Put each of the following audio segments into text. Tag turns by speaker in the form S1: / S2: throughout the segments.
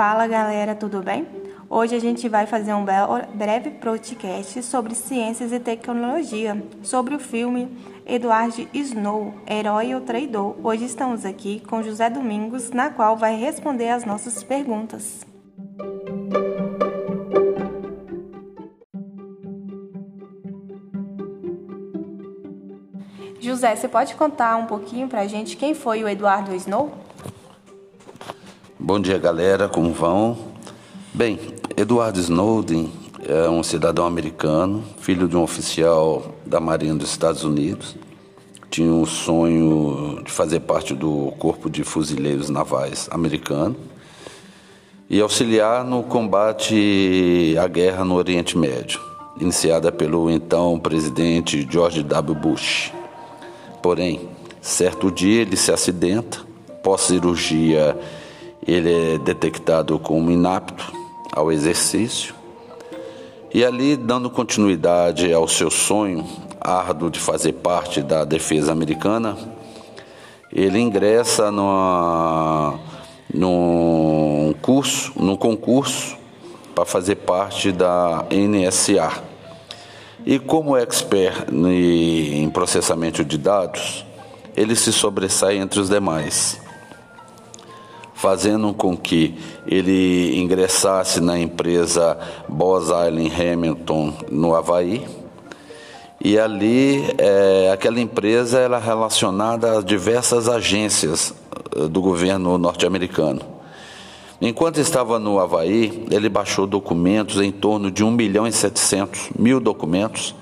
S1: Fala galera, tudo bem? Hoje a gente vai fazer um breve podcast sobre ciências e tecnologia, sobre o filme Edward Snow, Herói ou Traidor. Hoje estamos aqui com José Domingos, na qual vai responder as nossas perguntas. José, você pode contar um pouquinho pra gente quem foi o Eduardo Snow?
S2: Bom dia, galera, como vão? Bem, Edward Snowden é um cidadão americano, filho de um oficial da Marinha dos Estados Unidos. Tinha um sonho de fazer parte do Corpo de Fuzileiros Navais americano e auxiliar no combate à guerra no Oriente Médio, iniciada pelo então presidente George W. Bush. Porém, certo dia ele se acidenta, pós-cirurgia ele é detectado como inapto ao exercício e ali, dando continuidade ao seu sonho árduo de fazer parte da defesa americana, ele ingressa numa, num curso, num concurso para fazer parte da NSA. E como expert em processamento de dados, ele se sobressai entre os demais fazendo com que ele ingressasse na empresa Bose Island Hamilton no Havaí. E ali, é, aquela empresa era relacionada a diversas agências eh, do governo norte-americano. Enquanto estava no Havaí, ele baixou documentos em torno de 1 milhão e 700 mil documentos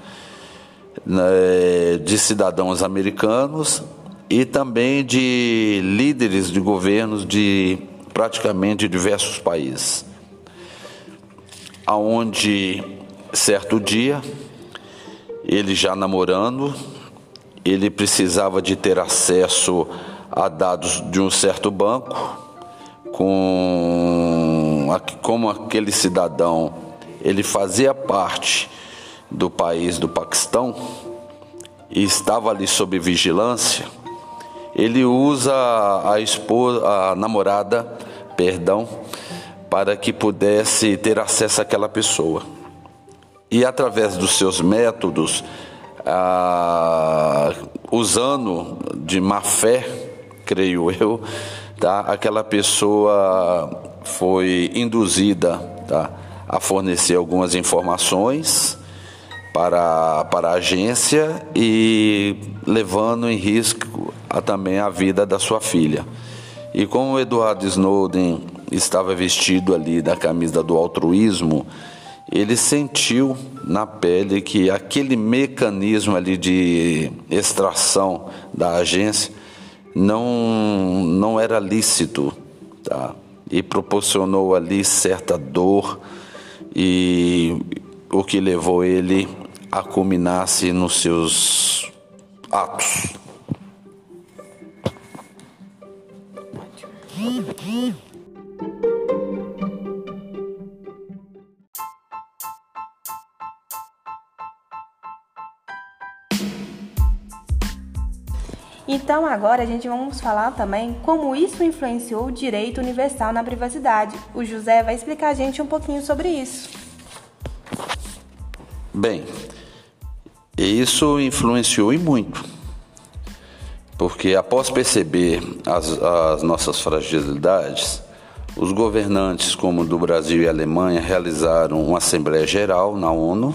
S2: né, de cidadãos americanos e também de líderes de governos de praticamente diversos países. Aonde certo dia ele já namorando, ele precisava de ter acesso a dados de um certo banco, com como aquele cidadão ele fazia parte do país do Paquistão e estava ali sob vigilância, ele usa a esposa, a namorada, perdão, para que pudesse ter acesso àquela pessoa. E através dos seus métodos, ah, usando de má fé, creio eu, tá? aquela pessoa foi induzida tá? a fornecer algumas informações para, para a agência e levando em risco a, também a vida da sua filha. E como o Edward Snowden estava vestido ali da camisa do altruísmo, ele sentiu na pele que aquele mecanismo ali de extração da agência não, não era lícito, tá? E proporcionou ali certa dor e o que levou ele a culminar-se nos seus atos.
S1: Então agora a gente vamos falar também como isso influenciou o direito universal na privacidade. O José vai explicar a gente um pouquinho sobre isso.
S2: Bem, isso influenciou e muito, porque após perceber as, as nossas fragilidades, os governantes, como do Brasil e Alemanha, realizaram uma Assembleia Geral na ONU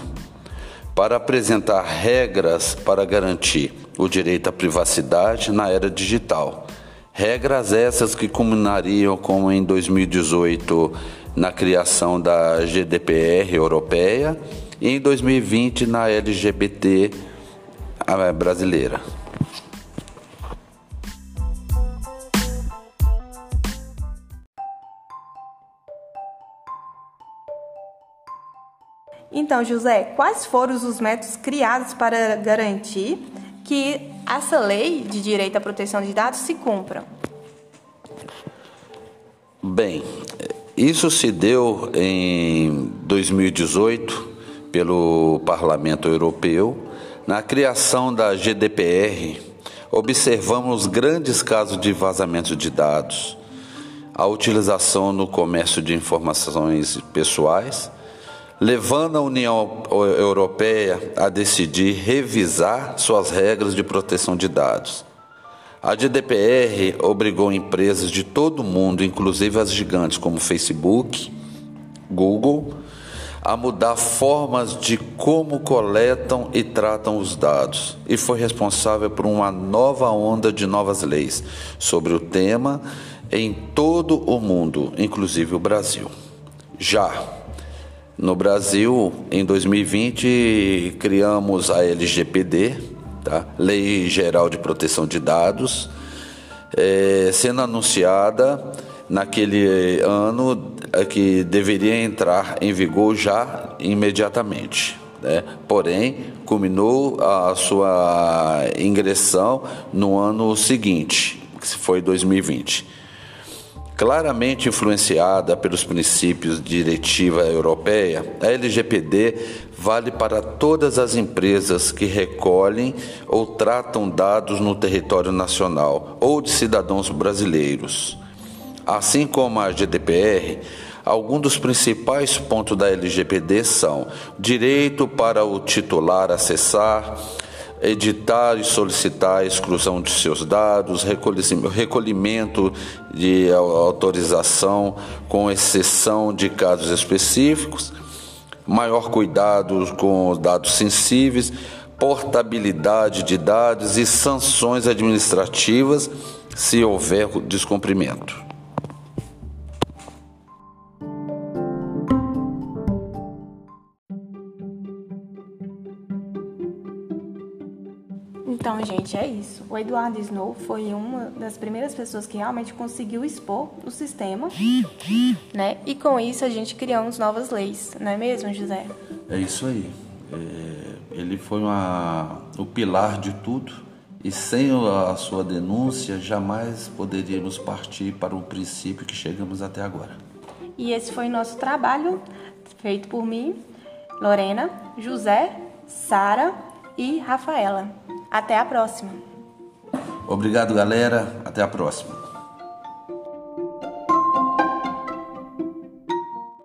S2: para apresentar regras para garantir o direito à privacidade na era digital. Regras essas que culminariam, como em 2018, na criação da GDPR europeia e em 2020 na LGBT brasileira.
S1: Então, José, quais foram os métodos criados para garantir que essa lei de direito à proteção de dados se cumpra?
S2: Bem, isso se deu em 2018 pelo Parlamento Europeu na criação da GDPR. Observamos grandes casos de vazamento de dados a utilização no comércio de informações pessoais, levando a União Europeia a decidir revisar suas regras de proteção de dados. A GDPR obrigou empresas de todo o mundo, inclusive as gigantes como Facebook, Google, a mudar formas de como coletam e tratam os dados e foi responsável por uma nova onda de novas leis sobre o tema em todo o mundo, inclusive o Brasil. Já no Brasil, em 2020, criamos a LGPD, tá? Lei Geral de Proteção de Dados, é, sendo anunciada naquele ano que deveria entrar em vigor já imediatamente. Né? Porém, culminou a sua ingressão no ano seguinte, que foi 2020 claramente influenciada pelos princípios de diretiva europeia, a LGPD vale para todas as empresas que recolhem ou tratam dados no território nacional ou de cidadãos brasileiros. Assim como a GDPR, alguns dos principais pontos da LGPD são direito para o titular acessar, editar e solicitar a exclusão de seus dados, recolhimento de autorização com exceção de casos específicos, maior cuidado com os dados sensíveis, portabilidade de dados e sanções administrativas se houver descumprimento.
S1: Então, gente, é isso. O Eduardo Snow foi uma das primeiras pessoas que realmente conseguiu expor o sistema, né? E com isso a gente criamos novas leis, não é mesmo, José?
S2: É isso aí. É, ele foi uma, o pilar de tudo e sem a sua denúncia jamais poderíamos partir para o princípio que chegamos até agora.
S1: E esse foi nosso trabalho feito por mim, Lorena, José, Sara e Rafaela. Até a próxima.
S2: Obrigado, galera. Até a próxima.